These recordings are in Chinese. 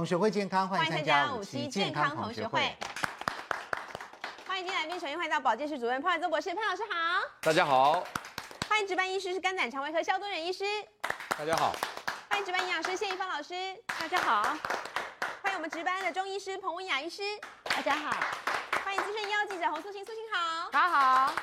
同学会健康，欢迎参加五期健康同学会。欢迎今天来宾，首先欢迎到保健室主任潘伟宗博士，潘老师好。大家好。欢迎值班医师是肝胆肠胃科萧敦仁医师。大家好。欢迎值班营养师谢一芳老师。大家好。欢迎我们值班的中医师彭文雅医师。大家好。欢迎资深医药记者洪素卿，素卿好。大家好。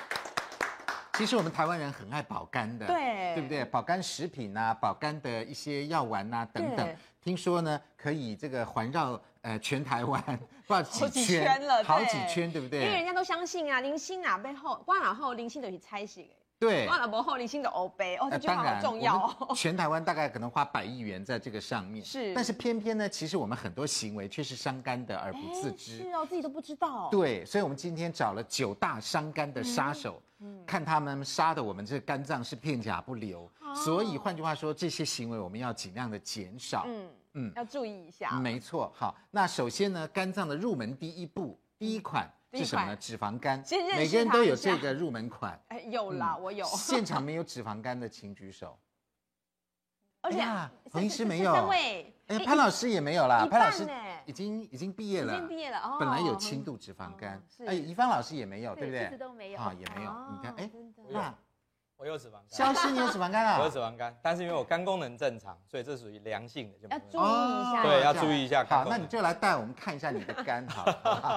其实我们台湾人很爱保肝的，对，对不对？保肝食品啊，保肝的一些药丸啊等等，听说呢可以这个环绕呃全台湾 不知道几圈，好几圈了，好几圈，对不对？因为人家都相信啊，零星啊背后，挂哪后零星的去猜写。对，挂哪背后零星的欧杯哦，这句话好重要哦。全台湾大概可能花百亿元在这个上面，是，但是偏偏呢，其实我们很多行为却是伤肝的而不自知，是哦，自己都不知道。对，所以我们今天找了九大伤肝的杀手。嗯嗯，看他们杀的我们这肝脏是片甲不留，哦、所以换句话说，这些行为我们要尽量的减少。嗯嗯，要注意一下。没错，好，那首先呢，肝脏的入门第一步，第一款是什么呢？脂肪肝。每个人都有这个入门款。哎，有啦，嗯、我有。现场没有脂肪肝的，请举手。而且洪医师没有。哎，潘老师也没有啦。潘老师已经已经毕业了。已经毕业了哦。本来有轻度脂肪肝。哎，怡芳老师也没有，对不对？一直都没有啊，也没有。你看，哎，那我有脂肪肝。消失，你有脂肪肝啊？我有脂肪肝，但是因为我肝功能正常，所以这属于良性的，就要注意一下。对，要注意一下。好，那你就来带我们看一下你的肝，好，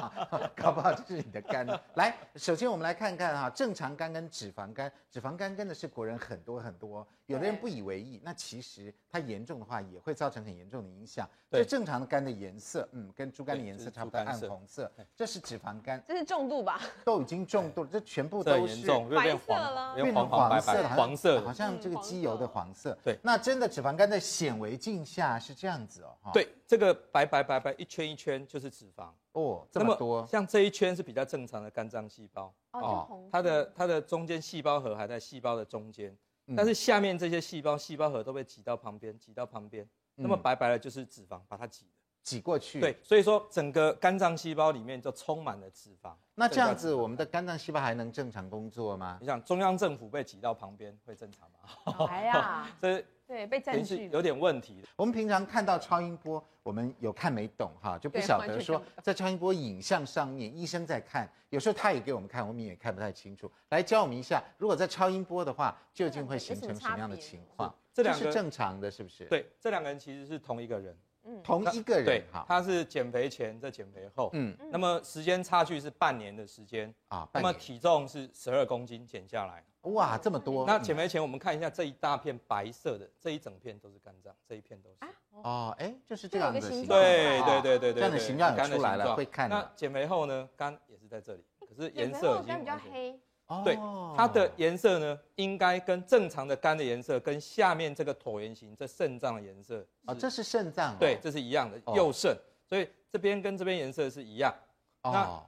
搞不好就是你的肝。来，首先我们来看看哈，正常肝跟脂肪肝，脂肪肝真的是国人很多很多。有的人不以为意，那其实它严重的话也会造成很严重的影响。就，正常的肝的颜色，嗯，跟猪肝的颜色差不多，暗红色，这是脂肪肝，这是重度吧？都已经重度了，这全部 都是白色了，变黄黄色了，黄色，好像这个机油的黄色。对，那真的脂肪肝在显微镜下是这样子哦。对，这个白白白白一圈一圈就是脂肪哦，这么多。像这一圈是比较正常的肝脏细胞哦，它的它的中间细胞核还在细胞的中间。但是下面这些细胞，细胞核都被挤到旁边，挤到旁边，那么白白的就是脂肪，把它挤挤过去。对，所以说整个肝脏细胞里面就充满了脂肪。那这样子，我们的肝脏细胞还能正常工作吗？你想中央政府被挤到旁边会正常吗？哎呀，这 对被占据有点问题。我们平常看到超音波，我们有看没懂哈，就不晓得说在超音波影像上面，医生在看，有时候他也给我们看，我们也看不太清楚。来教我们一下，如果在超音波的话，究竟会形成什么样的情况？这两个是正常的，是不是？对，这两个人其实是同一个人。同一个人，对，他是减肥前，在减肥后，嗯，那么时间差距是半年的时间啊，那么体重是十二公斤减下来，哇，这么多。那减肥前我们看一下这一大片白色的，这一整片都是肝脏，这一片都是。哦，哎，就是这样的形状，对对对对对，这样的形状出来了，会看。那减肥后呢，肝也是在这里，可是颜色已经比较黑。对，它的颜色呢，应该跟正常的肝的颜色，跟下面这个椭圆形这肾脏的颜色啊，这是肾脏，对，这是一样的，右肾，所以这边跟这边颜色是一样。那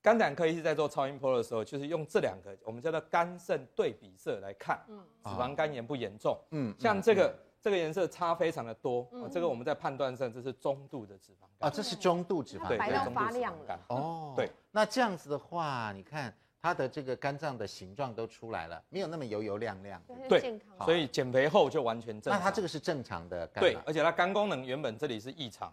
肝胆科医师在做超音波的时候，就是用这两个我们叫做肝肾对比色来看，脂肪肝严不严重？嗯，像这个这个颜色差非常的多，这个我们在判断上这是中度的脂肪肝。啊，这是中度脂肪肝，白到发亮了。哦，对，那这样子的话，你看。它的这个肝脏的形状都出来了，没有那么油油亮亮。对，所以减肥后就完全正常。那它这个是正常的肝。对，而且它肝功能原本这里是异常，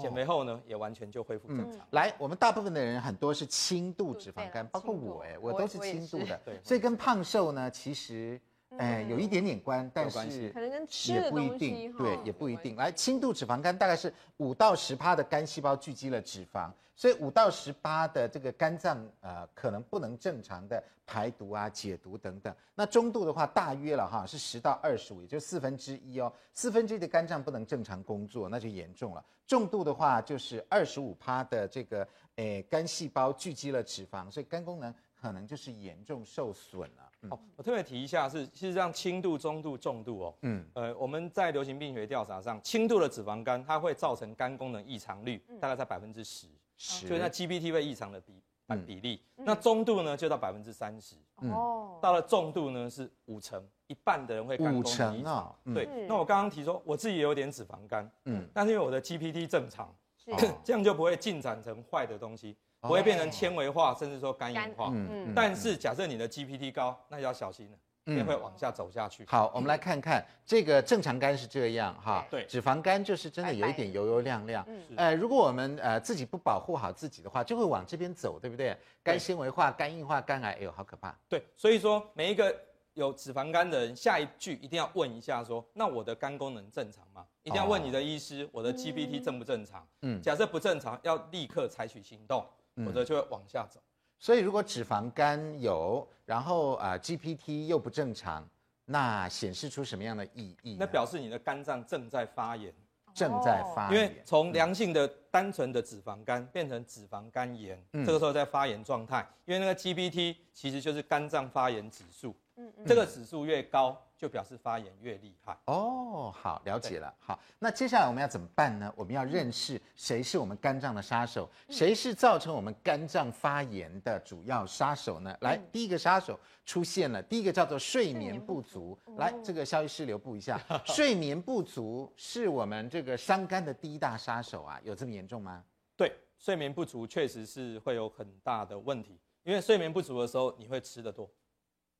减肥后呢也完全就恢复正常。来，我们大部分的人很多是轻度脂肪肝，包括我哎，我都是轻度的。对，所以跟胖瘦呢其实哎有一点点关，但是可能跟吃的东西对也不一定。来，轻度脂肪肝大概是五到十趴的肝细胞聚集了脂肪。所以五到十趴的这个肝脏呃可能不能正常的排毒啊解毒等等。那中度的话大约了哈是十到二十五，也就是四分之一哦，四分之一的肝脏不能正常工作，那就严重了。重度的话就是二十五趴的这个诶肝细胞聚集了脂肪，所以肝功能可能就是严重受损了。嗯、哦，我特别提一下是，事实上轻度、中度、重度哦，嗯，呃我们在流行病学调查上，轻度的脂肪肝它会造成肝功能异常率大概在百分之十。所以它 GPT 会异常的比比例，那中度呢就到百分之三十，哦，到了重度呢是五成，一半的人会肝功能异常。五成啊，对。那我刚刚提说我自己也有点脂肪肝，嗯，但是因为我的 GPT 正常，这样就不会进展成坏的东西，不会变成纤维化，甚至说肝硬化。嗯嗯。但是假设你的 GPT 高，那就要小心了。也会往下走下去。好，我们来看看这个正常肝是这样哈，对，脂肪肝就是真的有一点油油亮亮。嗯，呃，如果我们呃自己不保护好自己的话，就会往这边走，对不对？肝纤维化、肝硬化、肝癌，哎呦，好可怕。对，所以说每一个有脂肪肝的人，下一句一定要问一下说，那我的肝功能正常吗？一定要问你的医师，我的 GPT 正不正常？嗯，假设不正常，要立刻采取行动，否则就会往下走。所以，如果脂肪肝有，然后啊、呃、GPT 又不正常，那显示出什么样的意义？那表示你的肝脏正在发炎，正在发炎。因为从良性的单纯的脂肪肝变成脂肪肝炎，嗯、这个时候在发炎状态。因为那个 GPT 其实就是肝脏发炎指数，嗯嗯，这个指数越高。就表示发炎越厉害哦。好，了解了。好，那接下来我们要怎么办呢？我们要认识谁是我们肝脏的杀手，谁是造成我们肝脏发炎的主要杀手呢？来，第一个杀手出现了，第一个叫做睡眠不足。来，这个消医师留步一下，睡眠不足是我们这个伤肝的第一大杀手啊，有这么严重吗？对，睡眠不足确实是会有很大的问题，因为睡眠不足的时候你会吃得多。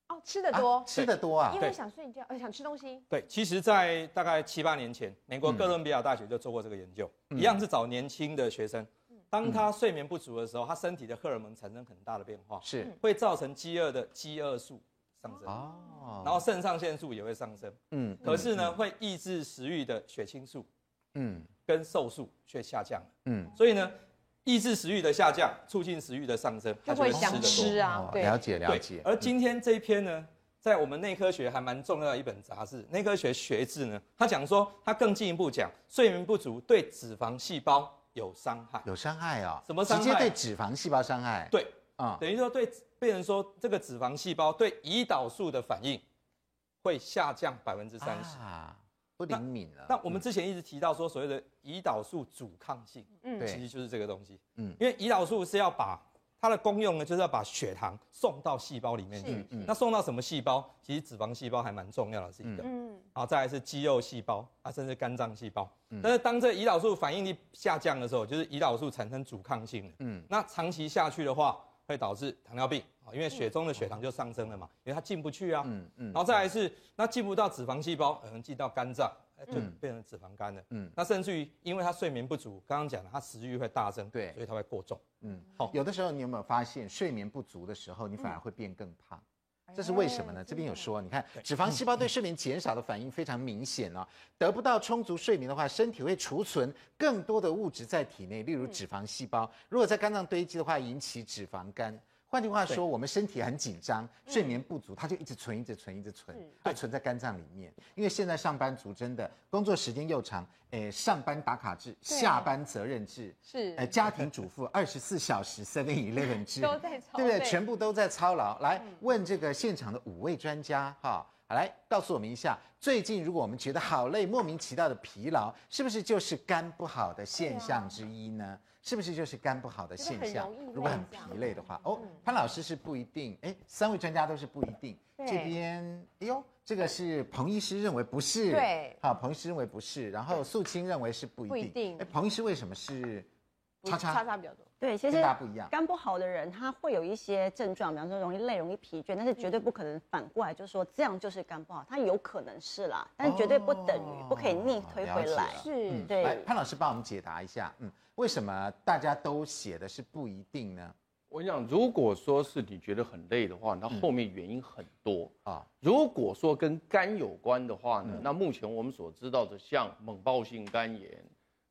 哦，吃的多，啊、吃的多啊，因为想睡觉，呃，想吃东西。对，其实，在大概七八年前，美国哥伦比亚大学就做过这个研究，嗯、一样是找年轻的学生，当他睡眠不足的时候，他身体的荷尔蒙产生很大的变化，是。会造成饥饿的饥饿素上升，哦，然后肾上腺素也会上升，嗯，可是呢，会抑制食欲的血清素，嗯，跟瘦素却下降了，嗯，所以呢。抑制食欲的下降，促进食欲的上升，就会想吃啊。对，了解了解。而今天这一篇呢，在我们内科学还蛮重要的一本杂志《内科学学志》呢，他讲说，他更进一步讲，睡眠不足对脂肪细胞有伤害，有伤害啊？什么伤害？直接对脂肪细胞伤害？对啊，等于说对被人说这个脂肪细胞对胰岛素的反应会下降百分之三十。不灵敏了。那我们之前一直提到说，所谓的胰岛素阻抗性，嗯，其实就是这个东西，嗯，因为胰岛素是要把它的功用呢，就是要把血糖送到细胞里面去，嗯，那送到什么细胞？其实脂肪细胞还蛮重要的，是一个，嗯，然后再来是肌肉细胞啊，甚至肝脏细胞，嗯，但是当这胰岛素反应力下降的时候，就是胰岛素产生阻抗性了，嗯，那长期下去的话，会导致糖尿病。因为血中的血糖就上升了嘛，因为它进不去啊，嗯嗯，然后再来是那进不到脂肪细胞，可能进到肝脏，就变成脂肪肝了，嗯，那甚至于因为它睡眠不足，刚刚讲了，它食欲会大增，对，所以它会过重，嗯，好，有的时候你有没有发现睡眠不足的时候，你反而会变更胖，这是为什么呢？这边有说，你看脂肪细胞对睡眠减少的反应非常明显哦，得不到充足睡眠的话，身体会储存更多的物质在体内，例如脂肪细胞，如果在肝脏堆积的话，引起脂肪肝。换句话说，我们身体很紧张，睡眠不足，它就一直存，一直存，一直存，它存在肝脏里面。因为现在上班族真的工作时间又长，诶，上班打卡制，下班责任制，是，诶，家庭主妇二十四小时 seven eleven 制，都在操，对不对？全部都在操劳。来问这个现场的五位专家，哈，来告诉我们一下，最近如果我们觉得好累、莫名其妙的疲劳，是不是就是肝不好的现象之一呢？是不是就是肝不好的现象？如果很疲累的话，哦，潘老师是不一定，哎，三位专家都是不一定。这边，哎呦，这个是彭医师认为不是，对，好，彭医师认为不是，然后素卿认为是不一定。哎，彭医师为什么是？叉叉叉叉比较多。对，其实肝不好的人，他会有一些症状，比方说容易累、容易疲倦，但是绝对不可能反过来，就是说这样就是肝不好，他有可能是啦，但绝对不等于，不可以逆推回来。是，对。来，潘老师帮我们解答一下，嗯。为什么大家都写的是不一定呢？我想，如果说是你觉得很累的话，那后面原因很多啊。如果说跟肝有关的话呢，那目前我们所知道的，像猛暴性肝炎、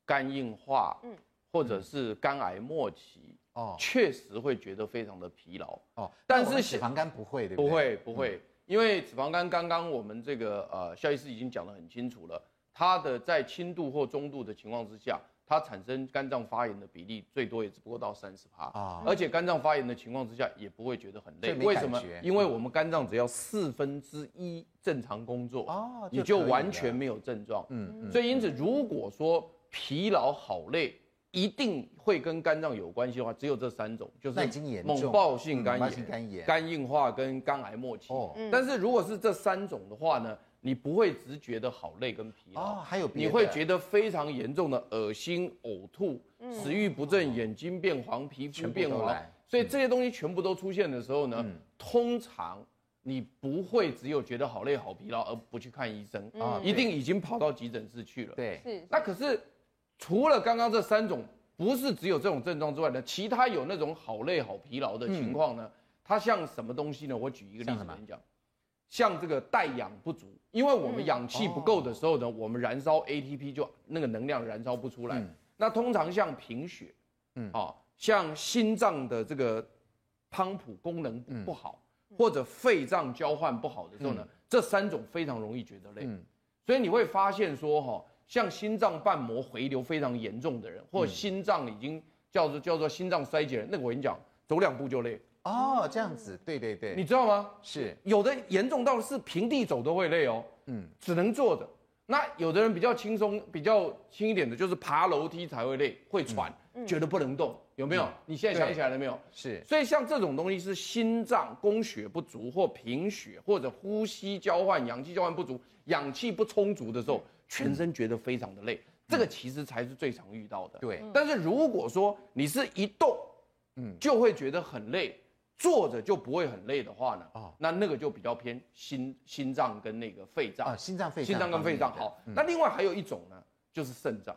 肝硬化，嗯，或者是肝癌末期，哦，确实会觉得非常的疲劳哦。但是脂肪肝不会，对不对？不会，不会，因为脂肪肝刚刚我们这个呃肖医师已经讲得很清楚了，它的在轻度或中度的情况之下。它产生肝脏发炎的比例最多也只不过到三十趴啊，而且肝脏发炎的情况之下也不会觉得很累，为什么？因为我们肝脏只要四分之一正常工作啊，你就完全没有症状。嗯，所以因此如果说疲劳好累一定会跟肝脏有关系的话，只有这三种，就是猛暴性肝炎、肝硬化跟肝癌末期。哦，但是如果是这三种的话呢？你不会只觉得好累跟疲劳，哦，还有你会觉得非常严重的恶心、呕吐、食欲不振、眼睛变黄、皮肤变黄，所以这些东西全部都出现的时候呢，通常你不会只有觉得好累好疲劳而不去看医生啊，一定已经跑到急诊室去了。对，是。那可是除了刚刚这三种，不是只有这种症状之外呢，其他有那种好累好疲劳的情况呢，它像什么东西呢？我举一个例子跟你讲，像这个带氧不足，因为我们氧气不够的时候呢，我们燃烧 ATP 就那个能量燃烧不出来。那通常像贫血，嗯。啊，像心脏的这个泵浦功能不好。或者肺脏交换不好的时候呢，嗯、这三种非常容易觉得累，嗯、所以你会发现说哈，像心脏瓣膜回流非常严重的人，或心脏已经叫做叫做心脏衰竭人，那个我跟你讲，走两步就累。哦，这样子，对对对，你知道吗？是有的严重到是平地走都会累哦，嗯，只能坐着。那有的人比较轻松，比较轻一点的，就是爬楼梯才会累，会喘，嗯、觉得不能动。有没有？嗯、你现在想起来了没有？是。所以像这种东西是心脏供血不足，或贫血，或者呼吸交换、氧气交换不足、氧气不充足的时候，全身觉得非常的累。嗯、这个其实才是最常遇到的。对。但是如果说你是一动，嗯，就会觉得很累，坐着就不会很累的话呢，哦，那那个就比较偏心心脏跟那个肺脏。啊，心脏肺脏。心脏跟肺脏好。嗯、那另外还有一种呢，就是肾脏。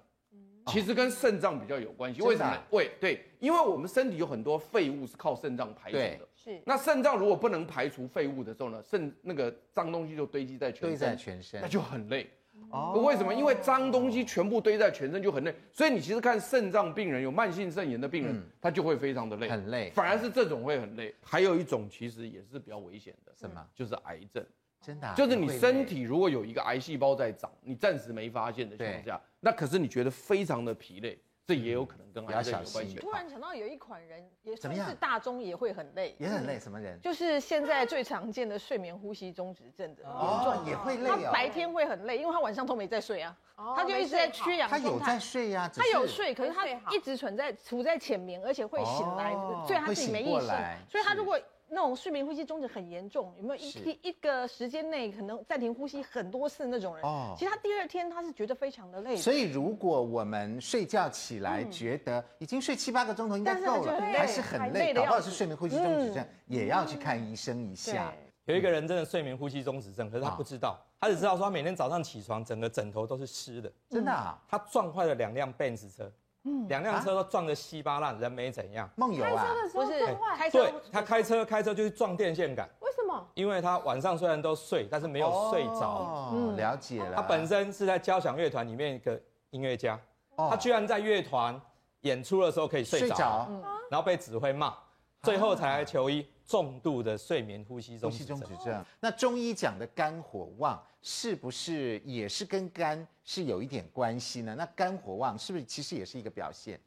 其实跟肾脏比较有关系，为什么？对对，因为我们身体有很多废物是靠肾脏排除的。是。那肾脏如果不能排除废物的时候呢，肾那个脏东西就堆积在全身，堆在全身，那就很累。哦。为什么？因为脏东西全部堆在全身就很累，所以你其实看肾脏病人，有慢性肾炎的病人，他就会非常的累，很累。反而是这种会很累。还有一种其实也是比较危险的，什么？就是癌症。真的，就是你身体如果有一个癌细胞在长，你暂时没发现的情况下，那可是你觉得非常的疲累。这也有可能跟癌症有关系。突然想到有一款人也是大中也会很累，也很累。什么人？就是现在最常见的睡眠呼吸中止症的哦，也会累。他白天会很累，因为他晚上都没在睡啊，他就一直在缺氧。他有在睡呀，他有睡，可是他一直存在处在浅眠，而且会醒来，所以他自己没意识。所以他如果。那种睡眠呼吸中止很严重，有没有一一一个时间内可能暂停呼吸很多次那种人？哦，其实他第二天他是觉得非常的累。所以如果我们睡觉起来觉得已经睡七八个钟头应该够了，还是很累，搞不好是睡眠呼吸中止症，也要去看医生一下。有一个人真的睡眠呼吸中止症，可是他不知道，他只知道说他每天早上起床整个枕头都是湿的。真的啊？他撞坏了两辆 Benz 车。嗯，两辆车都撞得稀巴烂，人没怎样。梦游啊？不是，开车。对，他开车开车就是撞电线杆。为什么？因为他晚上虽然都睡，但是没有睡着。哦，了解了。他本身是在交响乐团里面一个音乐家，他居然在乐团演出的时候可以睡着，然后被指挥骂，最后才来求医。重度的睡眠呼吸中止症。那中医讲的肝火旺，是不是也是跟肝是有一点关系呢？那肝火旺是不是其实也是一个表现，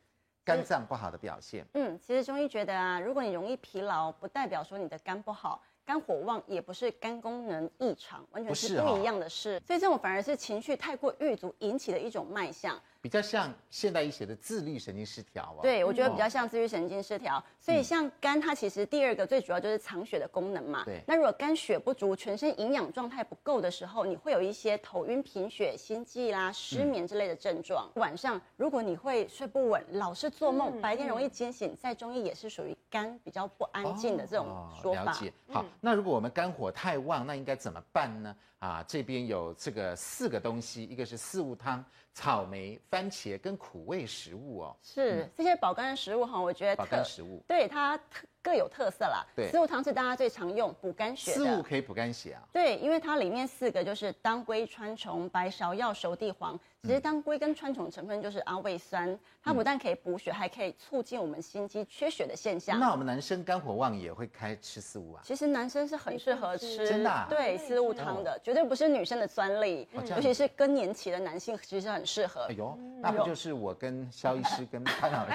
肝脏不好的表现？嗯，其实中医觉得啊，如果你容易疲劳，不代表说你的肝不好。肝火旺也不是肝功能异常，完全是不一样的事。所以这种反而是情绪太过郁卒引起的一种脉象。比较像现代医学的自律神经失调啊，对，我觉得比较像自律神经失调。所以像肝，它其实第二个最主要就是藏血的功能嘛。对。那如果肝血不足，全身营养状态不够的时候，你会有一些头晕、贫血、心悸啦、失眠之类的症状。晚上如果你会睡不稳，老是做梦，白天容易惊醒，在中医也是属于肝比较不安静的这种说法。了解。好，那如果我们肝火太旺，那应该怎么办呢？啊，这边有这个四个东西，一个是四物汤。草莓、番茄跟苦味食物哦，是这些保肝的食物哈，我觉得保肝食物对它特各有特色啦。对，四物汤是大家最常用补肝血的。四物可以补肝血啊？对，因为它里面四个就是当归、川穹、白芍药、熟地黄。其实当归跟川芎成分就是阿魏酸，它不但可以补血，还可以促进我们心肌缺血的现象。那我们男生肝火旺也会开吃四物啊？其实男生是很适合吃，真的对四物汤的，绝对不是女生的专利，尤其是更年期的男性其实很适合。哎呦，那不就是我跟萧医师跟潘老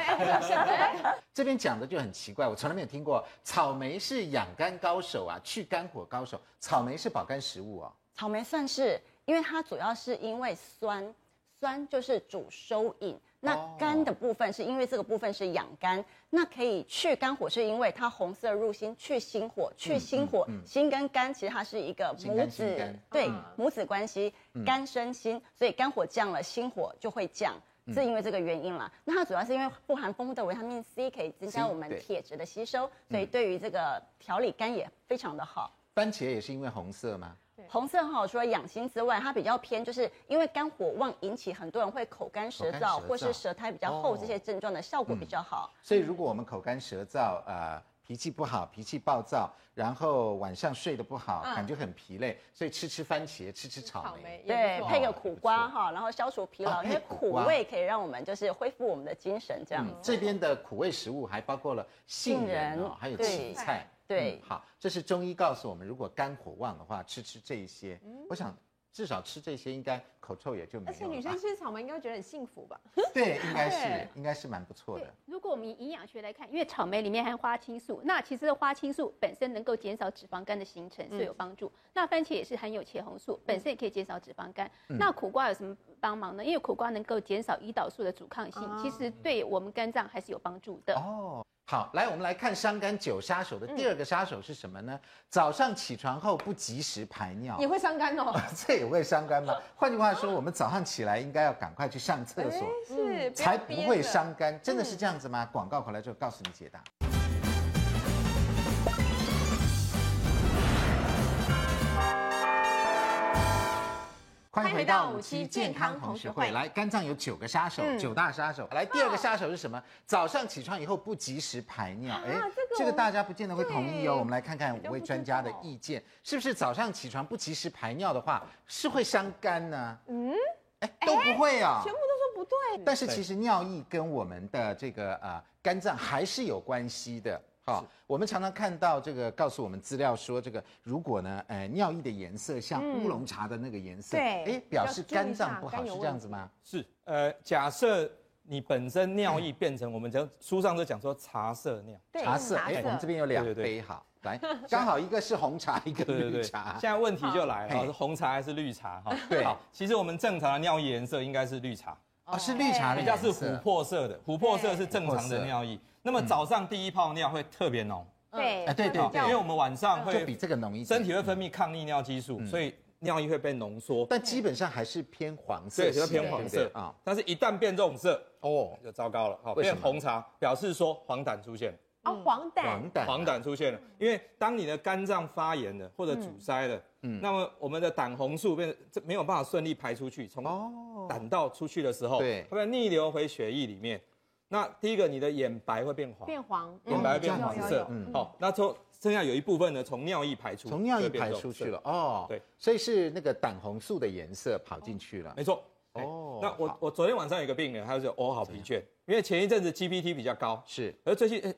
师？这边讲的就很奇怪，我从来没有听过。草莓是养肝高手啊，去肝火高手。草莓是保肝食物哦。草莓算是，因为它主要是因为酸。酸就是主收引，那肝的部分是因为这个部分是养肝，那可以去肝火，是因为它红色入心，去心火，去心火，心跟肝其实它是一个母子，对，母子关系，肝生心，所以肝火降了，心火就会降，是因为这个原因啦。那它主要是因为富含丰富的维他命 C，可以增加我们铁质的吸收，所以对于这个调理肝也非常的好。番茄也是因为红色吗？红色很好，除了养心之外，它比较偏，就是因为肝火旺引起很多人会口干舌燥，或是舌苔比较厚这些症状的效果比较好。所以如果我们口干舌燥，呃。脾气不好，脾气暴躁，然后晚上睡得不好，感觉很疲累，所以吃吃番茄，吃吃草莓，对，配个苦瓜哈，然后消除疲劳，因为苦味可以让我们就是恢复我们的精神，这样。这边的苦味食物还包括了杏仁，还有芹菜，对，好，这是中医告诉我们，如果肝火旺的话，吃吃这一些，我想。至少吃这些应该口臭也就没有。而且女生吃草莓应该会觉得很幸福吧？对，应该是，应该是蛮不错的。如果我们以营养学来看，因为草莓里面含花青素，那其实花青素本身能够减少脂肪肝的形成，是有帮助。那番茄也是含有茄红素，本身也可以减少脂肪肝。那苦瓜有什么帮忙呢？因为苦瓜能够减少胰岛素的阻抗性，其实对我们肝脏还是有帮助的。哦。好，来，我们来看伤肝九杀手的第二个杀手是什么呢？嗯、早上起床后不及时排尿，也会伤肝哦。这也会伤肝吗？换句话说，我们早上起来应该要赶快去上厕所，是才不会伤肝。真的是这样子吗？广告回来之后告诉你解答。欢迎回到五期健康同学会。来，肝脏有九个杀手，九大杀手。来，第二个杀手是什么？早上起床以后不及时排尿。哎，这个大家不见得会同意哦。我们来看看五位专家的意见，是不是早上起床不及时排尿的话，是会伤肝呢？嗯，哎，都不会啊，全部都说不对。但是其实尿液跟我们的这个呃肝脏还是有关系的。好，我们常常看到这个告诉我们资料说，这个如果呢，呃，尿液的颜色像乌龙茶的那个颜色，对，哎，表示肝脏不好，是这样子吗？是，呃，假设你本身尿液变成我们讲书上都讲说茶色尿，茶色，哎，我们这边有两杯，好，来，刚好一个是红茶，一个绿茶。现在问题就来了，是红茶还是绿茶？哈，对，好，其实我们正常的尿液颜色应该是绿茶，哦，是绿茶，比较是琥珀色的，琥珀色是正常的尿液。那么早上第一泡尿会特别浓，对，哎对对，因为我们晚上会比这个浓一点，身体会分泌抗利尿激素，所以尿液会被浓缩，但基本上还是偏黄色，对，就偏黄色。啊。但是一旦变这种色，哦，就糟糕了，好，变红茶，表示说黄疸出现。了，哦，黄疸，黄疸，黄疸出现了，因为当你的肝脏发炎了或者阻塞了，嗯，那么我们的胆红素变这没有办法顺利排出去，从胆道出去的时候，对，它会逆流回血液里面。那第一个，你的眼白会变黄，变黄，眼白会变黄色。嗯，好，那从剩下有一部分呢，从尿液排出，从尿液排出去了。哦，对，所以是那个胆红素的颜色跑进去了。没错。哦，那我我昨天晚上有个病人，他就说哦，好疲倦，因为前一阵子 GPT 比较高，是，而最近哎，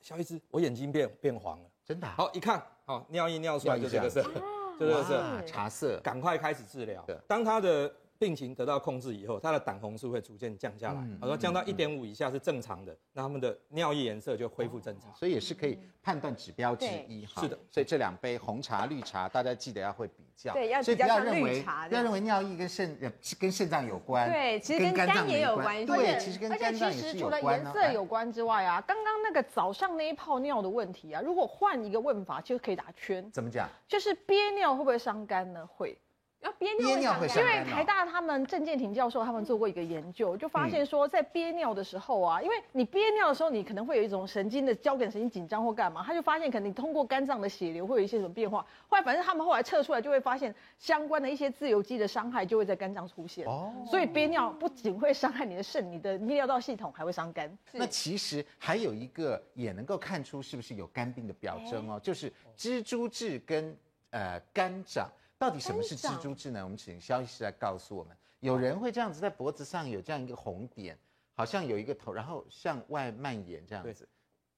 小医师，我眼睛变变黄了，真的。好，一看，好，尿液尿出来就这个色，就这个是，茶色，赶快开始治疗。当他的。病情得到控制以后，它的胆红素会逐渐降下来，他说降到一点五以下是正常的，那他们的尿液颜色就恢复正常，所以也是可以判断指标之一哈。是的，所以这两杯红茶、绿茶，大家记得要会比较。对，要比较像绿茶。不要认为尿液跟肾呃跟肾脏有关，对，其实跟肝也有关系。对，其实跟肝脏也是有关。而且其实除了颜色有关之外啊，刚刚那个早上那一泡尿的问题啊，如果换一个问法，就可以打圈。怎么讲？就是憋尿会不会伤肝呢？会。要憋尿，憋尿会。因为台大他们郑建廷教授他们做过一个研究，就发现说在憋尿的时候啊，因为你憋尿的时候，你可能会有一种神经的交感神经紧张或干嘛，他就发现可能你通过肝脏的血流会有一些什么变化。后来反正他们后来测出来就会发现相关的一些自由基的伤害就会在肝脏出现。哦，所以憋尿不仅会伤害你的肾，你的泌尿道系统还会伤肝。那其实还有一个也能够看出是不是有肝病的表征哦，就是蜘蛛痣跟呃肝长。到底什么是蜘蛛痣呢？我们请萧医师来告诉我们。有人会这样子在脖子上有这样一个红点，好像有一个头，然后向外蔓延这样子，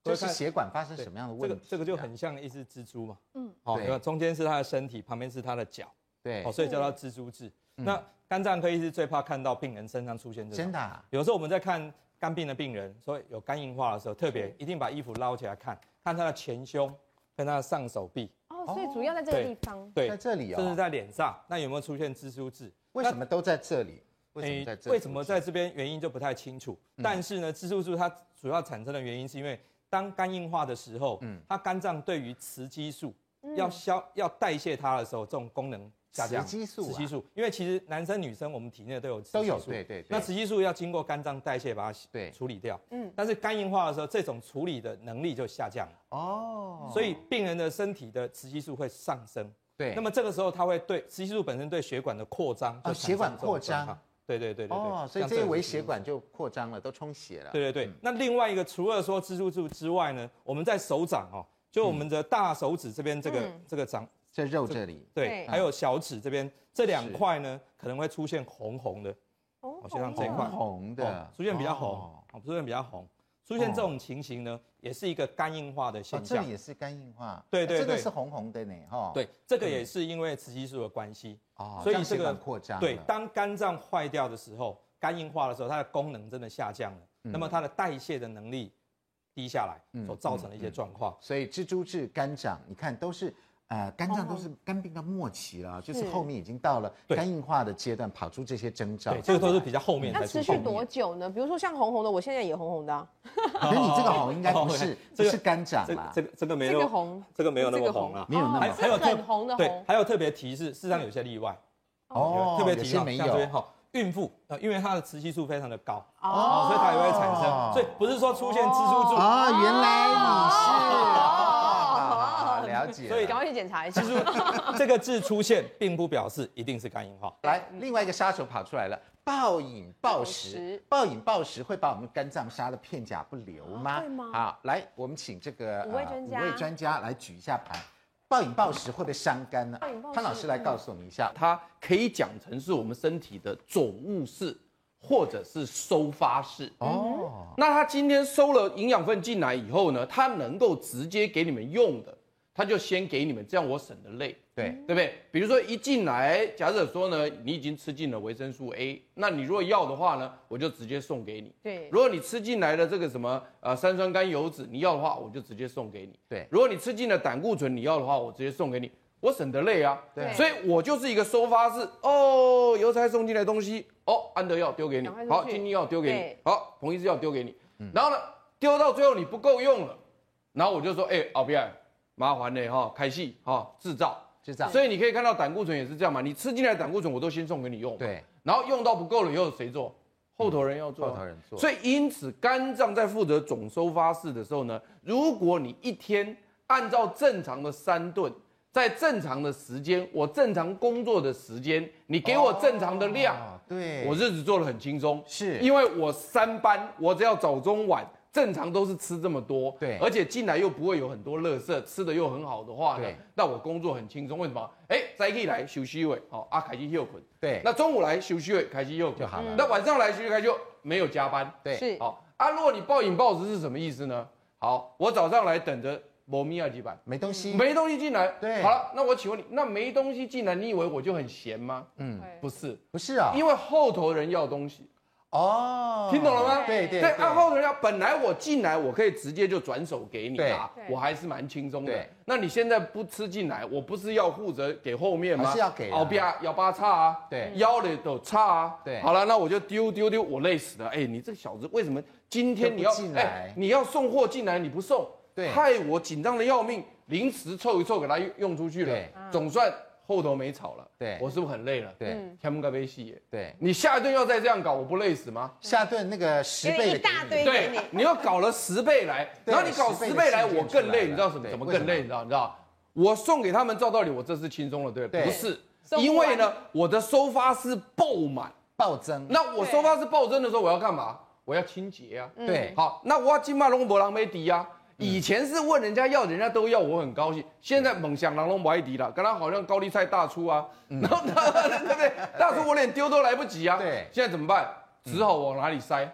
就是血管发生什么样的问题？这个这个就很像一只蜘蛛嘛。嗯，好，中间是它的身体，旁边是它的脚。对，哦，所以叫它蜘蛛痣。那肝脏科医师最怕看到病人身上出现这种。真的？有时候我们在看肝病的病人，说有肝硬化的时候，特别一定把衣服捞起来看，看他的前胸跟他的上手臂。哦，所以主要在这个地方，对，在这里哦，甚至在脸上，那有没有出现蜘蛛痣？为什么都在这里？为什么在这里？为什么在这边？原因就不太清楚。但是呢，蜘蛛痣它主要产生的原因是因为当肝硬化的时候，嗯，它肝脏对于雌激素要消要代谢它的时候，这种功能下降。雌激素，雌激素，因为其实男生女生我们体内都有雌激素，都有，对对。那雌激素要经过肝脏代谢把它对处理掉，嗯。但是肝硬化的时候，这种处理的能力就下降了。哦。所以病人的身体的雌激素会上升。对。那么这个时候，它会对雌激素本身对血管的扩张，哦，血管扩张。对对对对哦，所以这些微血管就扩张了，都充血了。对对对。嗯、那另外一个，除了说雌激素之外呢，我们在手掌哦，就我们的大手指这边这个、嗯、这个掌，在肉这里，对，对还有小指这边这两块呢，可能会出现红红的，哦，就像这一块红的、哦，出现比较红，哦，出现比较红。出现这种情形呢，也是一个肝硬化的现象。这里也是肝硬化。对对对，这个是红红的呢，哈。对，这个也是因为雌激素的关系。哦，所以这个扩张。对，当肝脏坏掉的时候，肝硬化的时候，它的功能真的下降了。那么它的代谢的能力低下来，所造成的一些状况。所以蜘蛛痣、肝掌，你看都是。呃，肝脏都是肝病的末期了，就是后面已经到了肝硬化的阶段，跑出这些征兆。对，这个都是比较后面。那持续多久呢？比如说像红红的，我现在也红红的。可是你这个红应该不是，这是肝长啦。这个这个没有，这个红，这个没有那么红了，没有那么红。还有很红的红。对，还有特别提示，事实上有些例外。哦，特别提示没有。好，孕妇呃，因为它的雌激素非常的高，哦，所以它也会产生。所以不是说出现蜘蛛柱。啊，原来你是。所以赶快去检查一下。其实这个字出现，并不表示一定是肝硬化。来，另外一个杀手跑出来了，暴饮暴食。暴饮暴食会把我们肝脏杀的片甲不留吗？会吗？好，来，我们请这个五位专家，五位专家来举一下牌。暴饮暴食会不会伤肝呢？潘老师来告诉我们一下。它可以讲成是我们身体的总务室，或者是收发室。哦。那它今天收了营养分进来以后呢，它能够直接给你们用的。他就先给你们，这样我省得累，对。对不对？比如说一进来，假设说呢，你已经吃进了维生素 A，那你如果要的话呢，我就直接送给你。对，如果你吃进来的这个什么呃三酸甘油脂，你要的话，我就直接送给你。对，如果你吃进了胆固醇，你要的话，我直接送给你，我省得累啊。对，所以我就是一个收发室哦，邮差送进来东西哦，安德药丢给你，好，金立药丢给你，好，彭医师药丢给你，然后呢，丢到最后你不够用了，然后我就说，哎，奥比尔。麻烦呢哈，开戏哈，制造。制造，所以你可以看到胆固醇也是这样嘛，你吃进来胆固醇我都先送给你用，对，然后用到不够了以后谁做？后头人要做，后头人做。所以因此肝脏在负责总收发室的时候呢，如果你一天按照正常的三顿，在正常的时间，我正常工作的时间，你给我正常的量，对，我日子做得很轻松，是。因为我三班，我只要早中晚。正常都是吃这么多，对，而且进来又不会有很多垃圾，吃的又很好的话呢，那我工作很轻松。为什么？哎，早起来休息会，好啊，开机休困，对。那中午来休息会，开机休就好了。那晚上来休息开就没有加班，对，是。好啊，如果你暴饮暴食是什么意思呢？好，我早上来等着某米二几板，没东西，没东西进来，对。好了，那我请问你，那没东西进来，你以为我就很闲吗？嗯，不是，不是啊，因为后头人要东西。哦，听懂了吗？对对。在按后头要，本来我进来，我可以直接就转手给你啊，我还是蛮轻松的。那你现在不吃进来，我不是要负责给后面吗？还是要给。哦边要八叉啊，对，腰的都叉啊，对。好了，那我就丢丢丢，我累死了。哎，你这个小子为什么今天你要进来？你要送货进来你不送，对，害我紧张的要命，临时凑一凑给他用出去了，总算。后头没吵了，对，我是不是很累了？对，天不该被戏耶。对，你下一顿要再这样搞，我不累死吗？下顿那个十倍的，一大堆，对，你要搞了十倍来，然后你搞十倍来，我更累，你知道什么？怎么更累？你知道？你知道？我送给他们照道理，我这是轻松了，对不对？不是，因为呢，我的收发是爆满暴增。那我收发是暴增的时候，我要干嘛？我要清洁啊。对，好，那我要金马龙博朗梅迪呀。以前是问人家要，人家都要，我很高兴。现在猛想狼龙不爱迪了，刚刚好像高丽菜大出啊，然后他 对不对？大出我连丢都来不及啊。对，现在怎么办？只好往哪里塞？